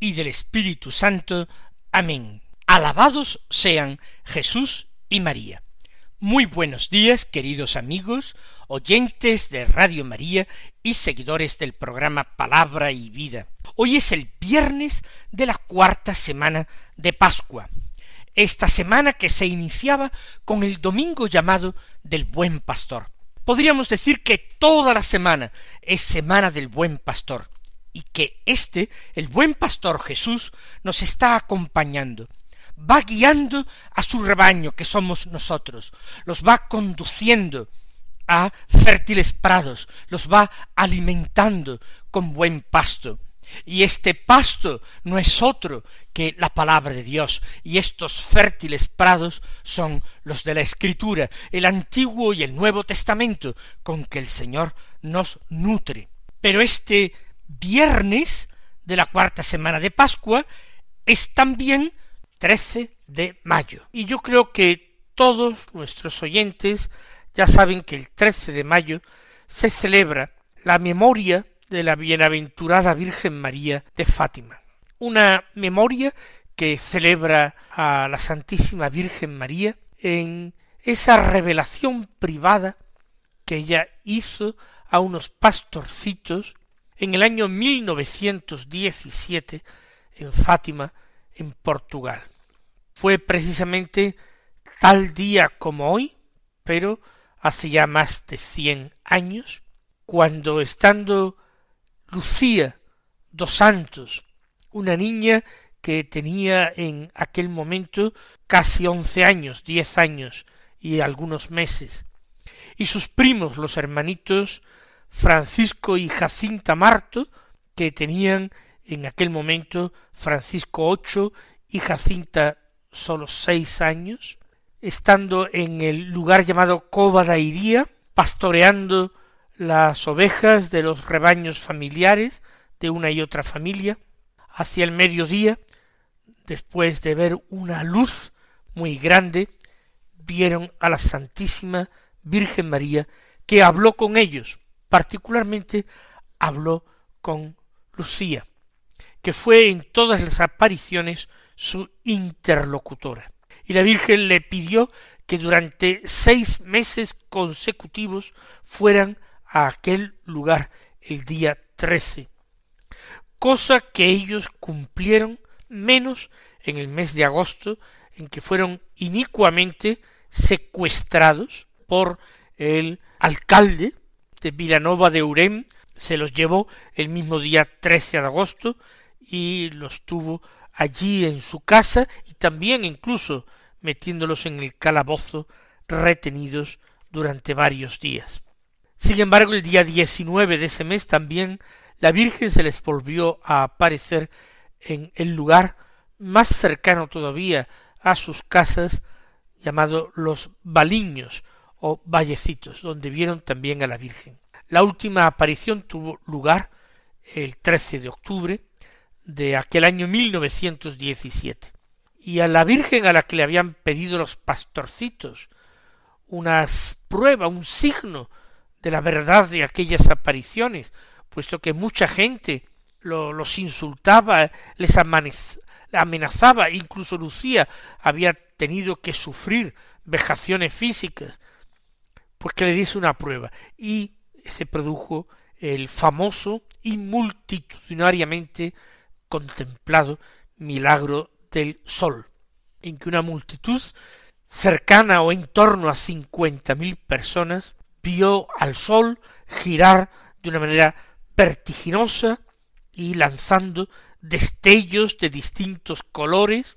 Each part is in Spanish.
y del Espíritu Santo. Amén. Alabados sean Jesús y María. Muy buenos días, queridos amigos, oyentes de Radio María y seguidores del programa Palabra y Vida. Hoy es el viernes de la cuarta semana de Pascua, esta semana que se iniciaba con el domingo llamado del Buen Pastor. Podríamos decir que toda la semana es semana del buen pastor y que éste, el buen pastor Jesús, nos está acompañando, va guiando a su rebaño que somos nosotros, los va conduciendo a fértiles prados, los va alimentando con buen pasto, y este pasto no es otro que la palabra de Dios, y estos fértiles prados son los de la Escritura, el Antiguo y el Nuevo Testamento, con que el Señor nos nutre. Pero este viernes de la cuarta semana de Pascua es también 13 de mayo. Y yo creo que todos nuestros oyentes ya saben que el 13 de mayo se celebra la memoria de la bienaventurada Virgen María de Fátima. Una memoria que celebra a la Santísima Virgen María en esa revelación privada que ella hizo a unos pastorcitos en el año 1917 en Fátima, en Portugal. Fue precisamente tal día como hoy, pero hace ya más de cien años, cuando estando Lucía dos Santos, una niña que tenía en aquel momento casi once años, diez años y algunos meses, y sus primos, los hermanitos Francisco y Jacinta Marto, que tenían en aquel momento Francisco ocho y Jacinta sólo seis años, estando en el lugar llamado Cova da Iría, pastoreando las ovejas de los rebaños familiares de una y otra familia, hacia el mediodía, después de ver una luz muy grande, vieron a la Santísima Virgen María que habló con ellos, particularmente habló con Lucía, que fue en todas las apariciones su interlocutora. Y la Virgen le pidió que durante seis meses consecutivos fueran a aquel lugar el día trece, cosa que ellos cumplieron menos en el mes de agosto, en que fueron inicuamente secuestrados por el alcalde de Vilanova de Urem, se los llevó el mismo día trece de agosto y los tuvo allí en su casa y también incluso metiéndolos en el calabozo retenidos durante varios días. Sin embargo, el día diecinueve de ese mes también la Virgen se les volvió a aparecer en el lugar más cercano todavía a sus casas, llamado los Baliños o Vallecitos, donde vieron también a la Virgen. La última aparición tuvo lugar el 13 de octubre de aquel año 1917. Y a la Virgen a la que le habían pedido los pastorcitos unas prueba, un signo de la verdad de aquellas apariciones, puesto que mucha gente los insultaba, les amenazaba, incluso Lucía había tenido que sufrir vejaciones físicas, pues que le diese una prueba. Y se produjo el famoso y multitudinariamente contemplado milagro del sol, en que una multitud cercana o en torno a cincuenta mil personas vio al sol girar de una manera vertiginosa y lanzando destellos de distintos colores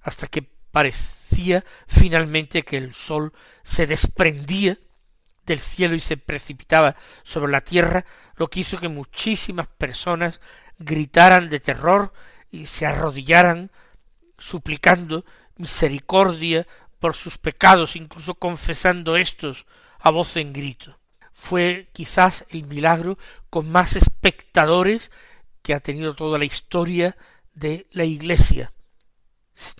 hasta que parecía finalmente que el sol se desprendía del cielo y se precipitaba sobre la tierra, lo que hizo que muchísimas personas gritaran de terror y se arrodillaran suplicando misericordia por sus pecados, incluso confesando estos a voz en grito. Fue quizás el milagro con más espectadores que ha tenido toda la historia de la Iglesia.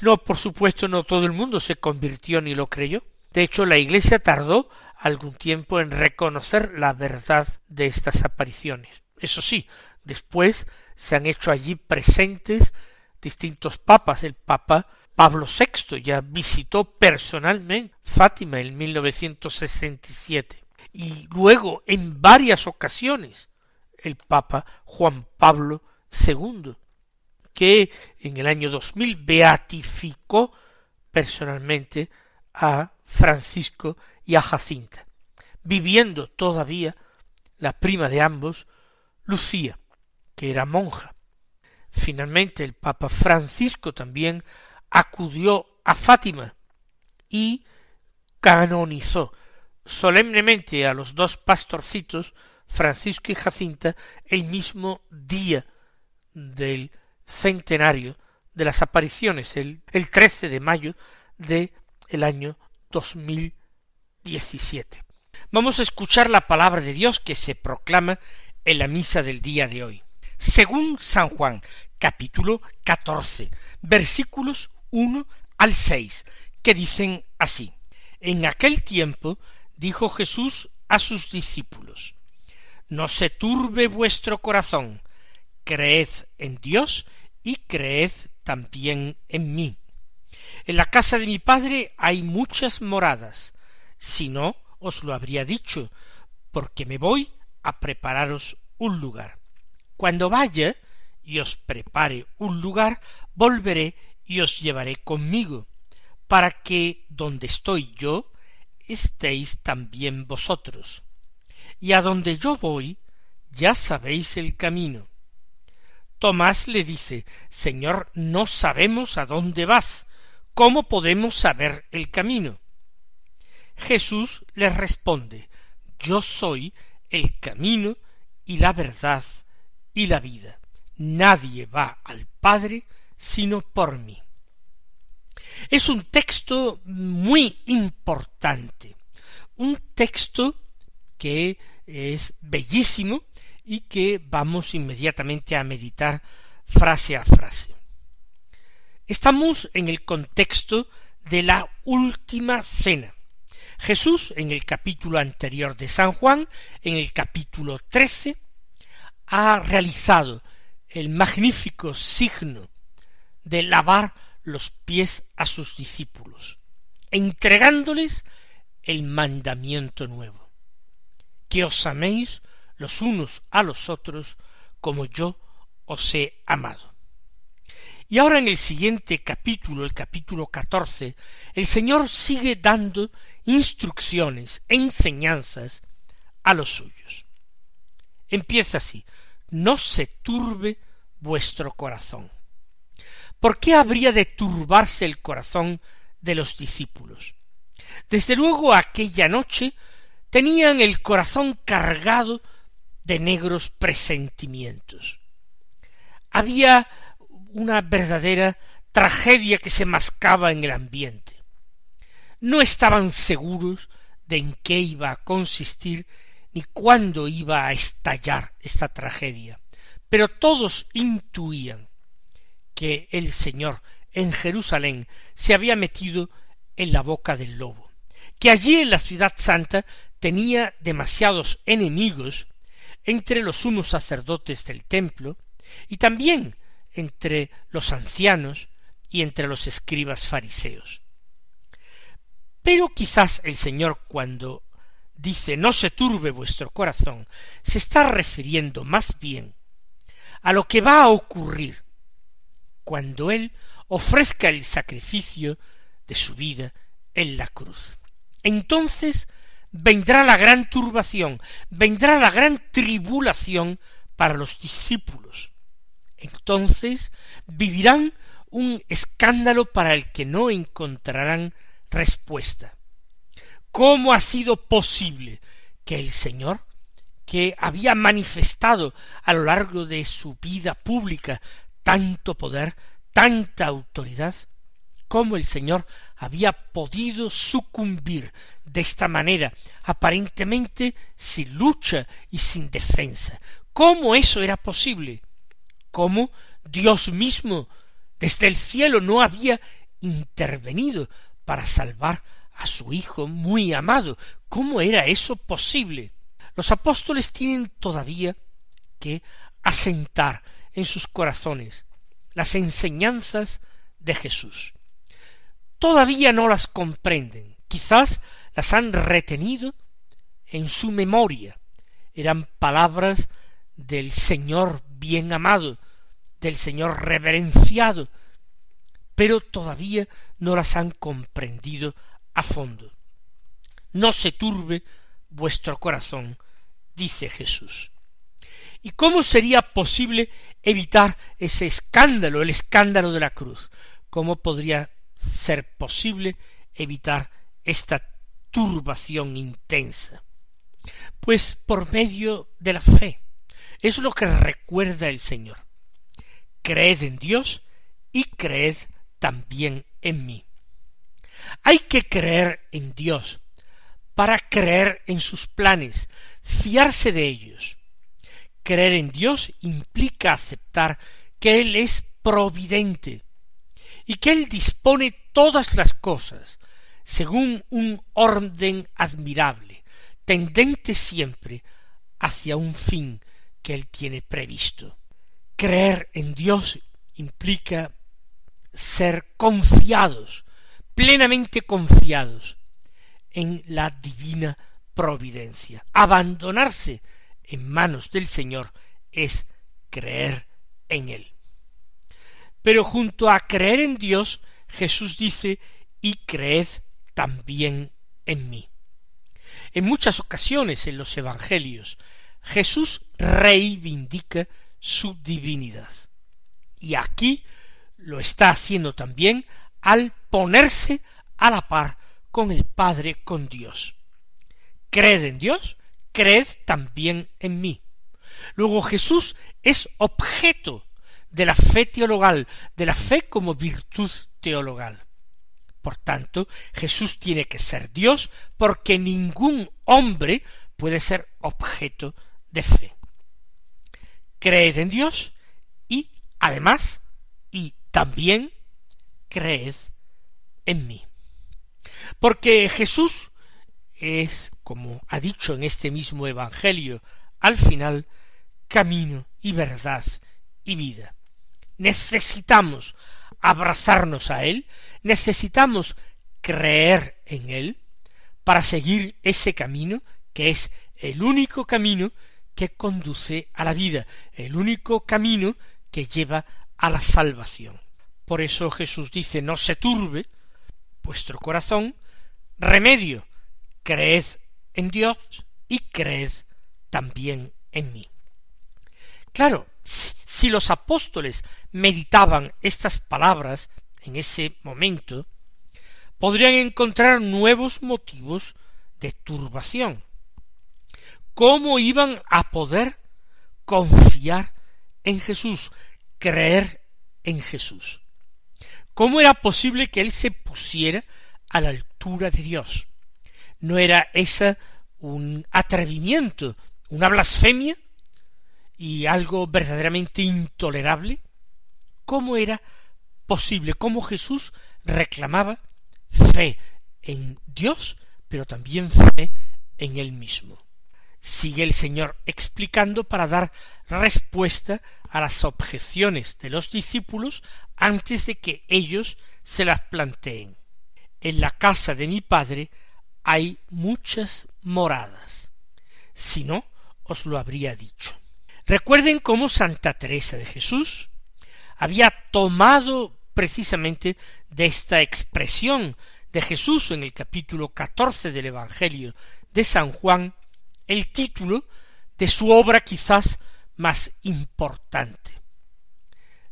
No, por supuesto, no todo el mundo se convirtió ni lo creyó. De hecho, la Iglesia tardó algún tiempo en reconocer la verdad de estas apariciones. Eso sí, después se han hecho allí presentes distintos papas. El Papa Pablo VI ya visitó personalmente Fátima en 1967 y luego en varias ocasiones el Papa Juan Pablo II, que en el año 2000 beatificó personalmente a Francisco y a Jacinta, viviendo todavía la prima de ambos, Lucía, que era monja. Finalmente el Papa Francisco también acudió a Fátima y canonizó solemnemente a los dos pastorcitos, Francisco y Jacinta, el mismo día del centenario de las apariciones, el, el 13 de mayo de el año 2017. Vamos a escuchar la palabra de Dios que se proclama en la misa del día de hoy. Según San Juan, capítulo 14, versículos 1 al 6, que dicen así. En aquel tiempo dijo Jesús a sus discípulos, No se turbe vuestro corazón, creed en Dios y creed también en mí. En la casa de mi Padre hay muchas moradas, si no os lo habría dicho, porque me voy a prepararos un lugar. Cuando vaya y os prepare un lugar, volveré y os llevaré conmigo, para que donde estoy yo, estéis también vosotros. Y a donde yo voy, ya sabéis el camino. Tomás le dice, Señor, no sabemos a dónde vas, ¿cómo podemos saber el camino? Jesús le responde, Yo soy el camino y la verdad y la vida. Nadie va al Padre sino por mí. Es un texto muy importante, un texto que es bellísimo y que vamos inmediatamente a meditar frase a frase. Estamos en el contexto de la última cena. Jesús, en el capítulo anterior de San Juan, en el capítulo trece, ha realizado el magnífico signo de lavar los pies a sus discípulos, entregándoles el mandamiento nuevo, que os améis los unos a los otros como yo os he amado. Y ahora en el siguiente capítulo, el capítulo catorce, el Señor sigue dando instrucciones, enseñanzas a los suyos. Empieza así, no se turbe vuestro corazón. ¿Por qué habría de turbarse el corazón de los discípulos? Desde luego aquella noche tenían el corazón cargado de negros presentimientos. Había una verdadera tragedia que se mascaba en el ambiente. No estaban seguros de en qué iba a consistir ni cuándo iba a estallar esta tragedia, pero todos intuían que el Señor en Jerusalén se había metido en la boca del lobo, que allí en la ciudad santa tenía demasiados enemigos entre los sumos sacerdotes del templo y también entre los ancianos y entre los escribas fariseos. Pero quizás el Señor cuando dice no se turbe vuestro corazón, se está refiriendo más bien a lo que va a ocurrir cuando Él ofrezca el sacrificio de su vida en la cruz. Entonces vendrá la gran turbación, vendrá la gran tribulación para los discípulos. Entonces vivirán un escándalo para el que no encontrarán respuesta. ¿Cómo ha sido posible que el Señor, que había manifestado a lo largo de su vida pública tanto poder, tanta autoridad, cómo el Señor había podido sucumbir de esta manera, aparentemente sin lucha y sin defensa. ¿Cómo eso era posible? ¿Cómo Dios mismo desde el cielo no había intervenido para salvar a su Hijo muy amado? ¿Cómo era eso posible? Los apóstoles tienen todavía que asentar en sus corazones las enseñanzas de Jesús todavía no las comprenden, quizás las han retenido en su memoria. Eran palabras del Señor bien amado, del Señor reverenciado, pero todavía no las han comprendido a fondo. No se turbe vuestro corazón, dice Jesús. ¿Y cómo sería posible evitar ese escándalo, el escándalo de la cruz? ¿Cómo podría ser posible evitar esta turbación intensa? Pues por medio de la fe. Es lo que recuerda el Señor. Creed en Dios y creed también en mí. Hay que creer en Dios para creer en sus planes, fiarse de ellos. Creer en Dios implica aceptar que Él es providente, y que Él dispone todas las cosas según un orden admirable, tendente siempre hacia un fin que Él tiene previsto. Creer en Dios implica ser confiados, plenamente confiados en la divina providencia. Abandonarse en manos del Señor es creer en Él. Pero junto a creer en Dios, Jesús dice, y creed también en mí. En muchas ocasiones en los Evangelios, Jesús reivindica su divinidad. Y aquí lo está haciendo también al ponerse a la par con el Padre, con Dios. Creed en Dios, creed también en mí. Luego Jesús es objeto de la fe teologal, de la fe como virtud teologal. Por tanto, Jesús tiene que ser Dios porque ningún hombre puede ser objeto de fe. Creed en Dios y, además, y también creed en mí. Porque Jesús es, como ha dicho en este mismo Evangelio, al final, camino y verdad y vida necesitamos abrazarnos a Él, necesitamos creer en Él para seguir ese camino que es el único camino que conduce a la vida, el único camino que lleva a la salvación. Por eso Jesús dice, no se turbe vuestro corazón, remedio, creed en Dios y creed también en mí. Claro, si los apóstoles meditaban estas palabras en ese momento, podrían encontrar nuevos motivos de turbación. ¿Cómo iban a poder confiar en Jesús, creer en Jesús? ¿Cómo era posible que él se pusiera a la altura de Dios? ¿No era esa un atrevimiento, una blasfemia? y algo verdaderamente intolerable? ¿Cómo era posible? ¿Cómo Jesús reclamaba fe en Dios, pero también fe en él mismo? Sigue el Señor explicando para dar respuesta a las objeciones de los discípulos antes de que ellos se las planteen. En la casa de mi Padre hay muchas moradas. Si no, os lo habría dicho. Recuerden cómo Santa Teresa de Jesús había tomado precisamente de esta expresión de Jesús en el capítulo catorce del Evangelio de San Juan el título de su obra quizás más importante,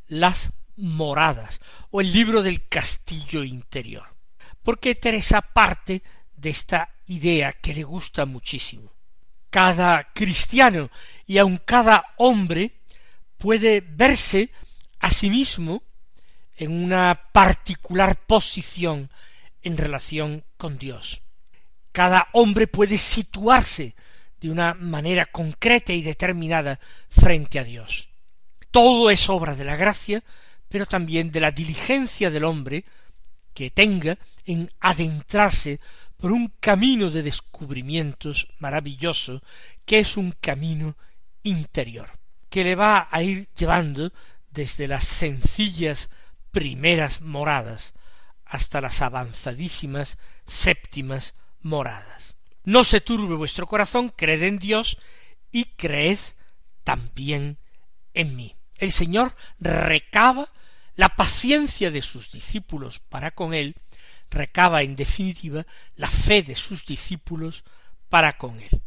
Las moradas o el libro del castillo interior. Porque Teresa parte de esta idea que le gusta muchísimo cada cristiano y aun cada hombre puede verse Asimismo, en una particular posición en relación con Dios. Cada hombre puede situarse de una manera concreta y determinada frente a Dios. Todo es obra de la gracia, pero también de la diligencia del hombre que tenga en adentrarse por un camino de descubrimientos maravilloso, que es un camino interior, que le va a ir llevando desde las sencillas primeras moradas hasta las avanzadísimas séptimas moradas. No se turbe vuestro corazón, creed en Dios y creed también en mí. El Señor recaba la paciencia de sus discípulos para con él, recaba en definitiva la fe de sus discípulos para con él.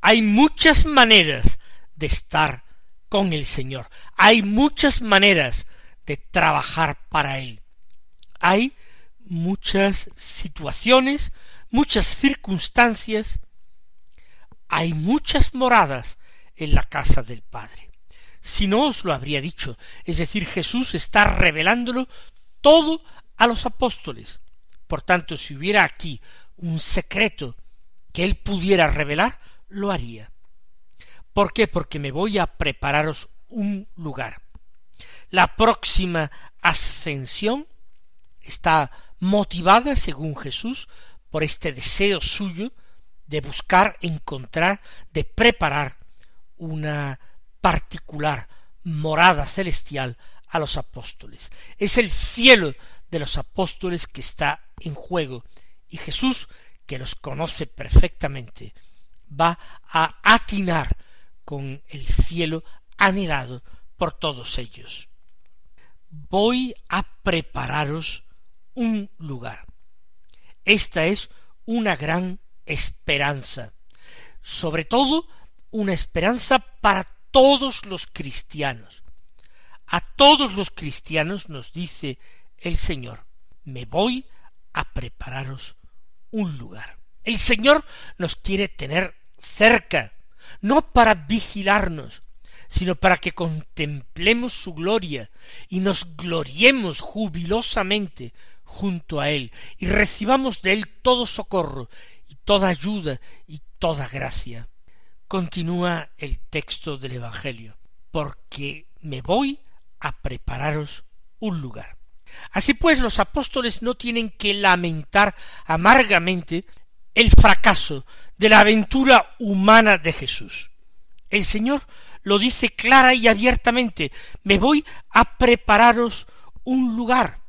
Hay muchas maneras de estar con el Señor, hay muchas maneras de trabajar para él. Hay muchas situaciones, muchas circunstancias, hay muchas moradas en la casa del Padre. Si no os lo habría dicho, es decir, Jesús está revelándolo todo a los apóstoles. Por tanto, si hubiera aquí un secreto que él pudiera revelar, lo haría. ¿Por qué? Porque me voy a prepararos un lugar. La próxima ascensión está motivada, según Jesús, por este deseo suyo de buscar, encontrar, de preparar una particular morada celestial a los apóstoles. Es el cielo de los apóstoles que está en juego y Jesús, que los conoce perfectamente, va a atinar con el cielo anhelado por todos ellos. Voy a prepararos un lugar. Esta es una gran esperanza, sobre todo una esperanza para todos los cristianos. A todos los cristianos nos dice el Señor, me voy a prepararos un lugar. El Señor nos quiere tener cerca, no para vigilarnos, sino para que contemplemos su gloria y nos gloriemos jubilosamente junto a Él y recibamos de Él todo socorro y toda ayuda y toda gracia. Continúa el texto del Evangelio, porque me voy a prepararos un lugar. Así pues, los apóstoles no tienen que lamentar amargamente el fracaso de la aventura humana de Jesús. El Señor lo dice clara y abiertamente, me voy a prepararos un lugar.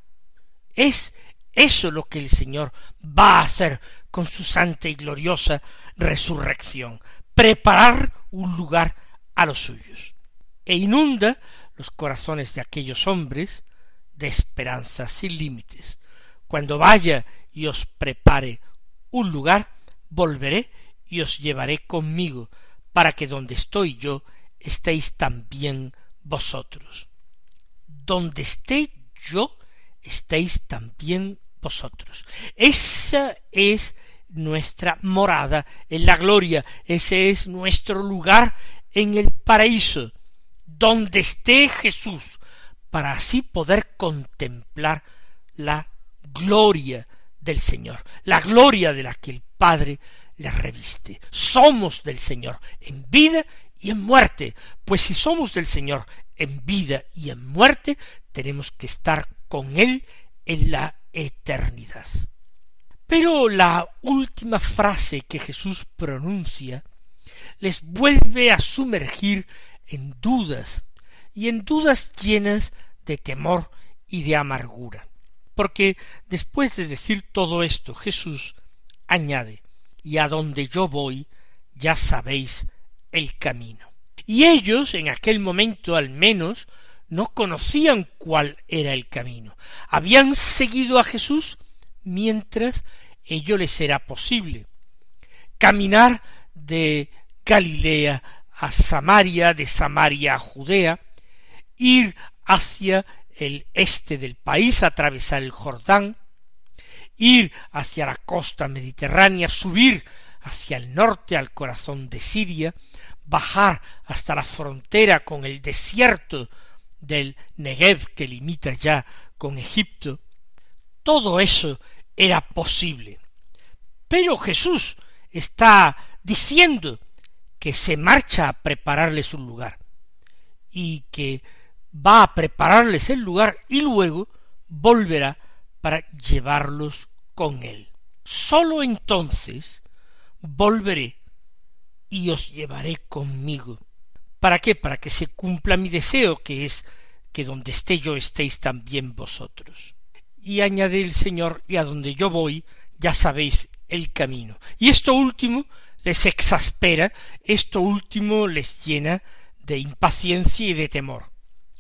Es eso lo que el Señor va a hacer con su santa y gloriosa resurrección, preparar un lugar a los suyos, e inunda los corazones de aquellos hombres de esperanza sin límites. Cuando vaya y os prepare un lugar, volveré y os llevaré conmigo, para que donde estoy yo estéis también vosotros. Donde esté yo, estéis también vosotros. Esa es nuestra morada en la gloria, ese es nuestro lugar en el paraíso, donde esté Jesús, para así poder contemplar la gloria del Señor, la gloria de la que el Padre le reviste. Somos del Señor en vida y en muerte, pues si somos del Señor en vida y en muerte, tenemos que estar con Él en la eternidad. Pero la última frase que Jesús pronuncia les vuelve a sumergir en dudas, y en dudas llenas de temor y de amargura. Porque después de decir todo esto, Jesús añade, y a donde yo voy, ya sabéis el camino. Y ellos, en aquel momento al menos, no conocían cuál era el camino. Habían seguido a Jesús mientras ello les era posible. Caminar de Galilea a Samaria, de Samaria a Judea, ir hacia el este del país, atravesar el Jordán, ir hacia la costa mediterránea, subir hacia el norte al corazón de Siria, bajar hasta la frontera con el desierto del Negev que limita ya con Egipto, todo eso era posible. Pero Jesús está diciendo que se marcha a prepararles un lugar y que va a prepararles el lugar y luego volverá para llevarlos con él. Sólo entonces volveré y os llevaré conmigo. ¿Para qué? Para que se cumpla mi deseo, que es que donde esté yo estéis también vosotros. Y añade el Señor, y a donde yo voy, ya sabéis el camino. Y esto último les exaspera, esto último les llena de impaciencia y de temor.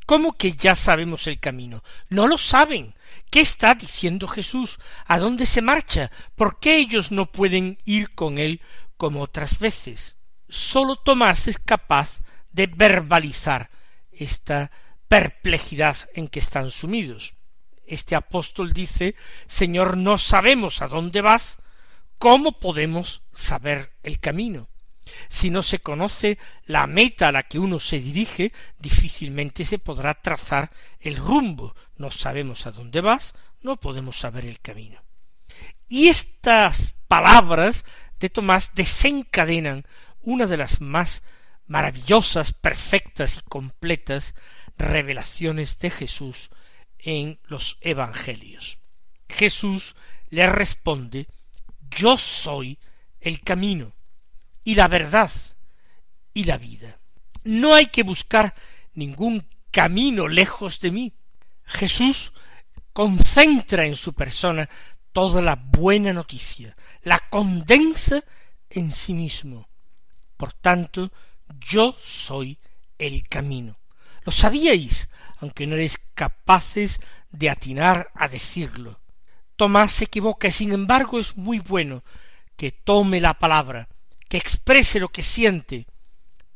¿Cómo que ya sabemos el camino? No lo saben. ¿Qué está diciendo Jesús? ¿A dónde se marcha? ¿Por qué ellos no pueden ir con él como otras veces? Sólo Tomás es capaz de verbalizar esta perplejidad en que están sumidos. Este apóstol dice Señor, no sabemos a dónde vas, ¿cómo podemos saber el camino? Si no se conoce la meta a la que uno se dirige, difícilmente se podrá trazar el rumbo. No sabemos a dónde vas, no podemos saber el camino. Y estas palabras de Tomás desencadenan una de las más maravillosas, perfectas y completas revelaciones de Jesús en los Evangelios. Jesús le responde Yo soy el camino y la verdad y la vida. No hay que buscar ningún camino lejos de mí. Jesús concentra en su persona toda la buena noticia, la condensa en sí mismo. Por tanto, yo soy el camino. Lo sabíais, aunque no eres capaces de atinar a decirlo. Tomás se equivoca y sin embargo es muy bueno que tome la palabra que exprese lo que siente,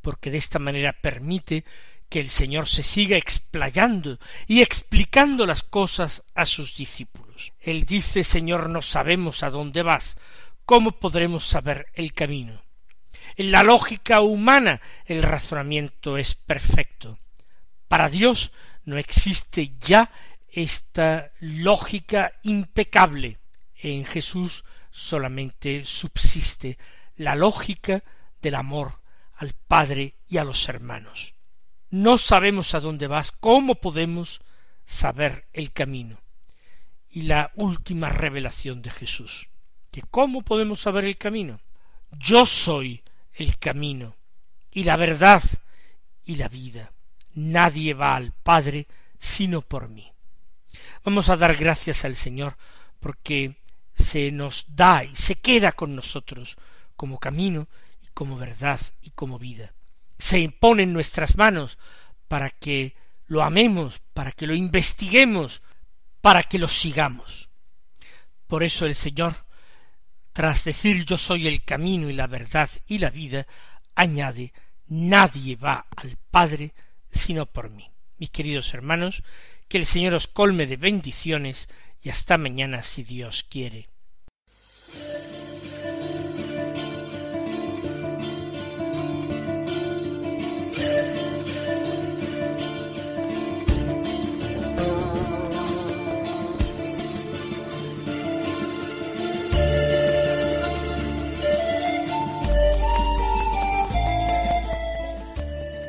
porque de esta manera permite que el Señor se siga explayando y explicando las cosas a sus discípulos. Él dice Señor, no sabemos a dónde vas, ¿cómo podremos saber el camino? En la lógica humana el razonamiento es perfecto. Para Dios no existe ya esta lógica impecable. En Jesús solamente subsiste la lógica del amor al Padre y a los hermanos. No sabemos a dónde vas, ¿cómo podemos saber el camino? Y la última revelación de Jesús, que ¿cómo podemos saber el camino? Yo soy el camino y la verdad y la vida. Nadie va al Padre sino por mí. Vamos a dar gracias al Señor porque se nos da y se queda con nosotros como camino y como verdad y como vida. Se impone en nuestras manos para que lo amemos, para que lo investiguemos, para que lo sigamos. Por eso el Señor, tras decir yo soy el camino y la verdad y la vida, añade nadie va al Padre sino por mí. Mis queridos hermanos, que el Señor os colme de bendiciones y hasta mañana si Dios quiere.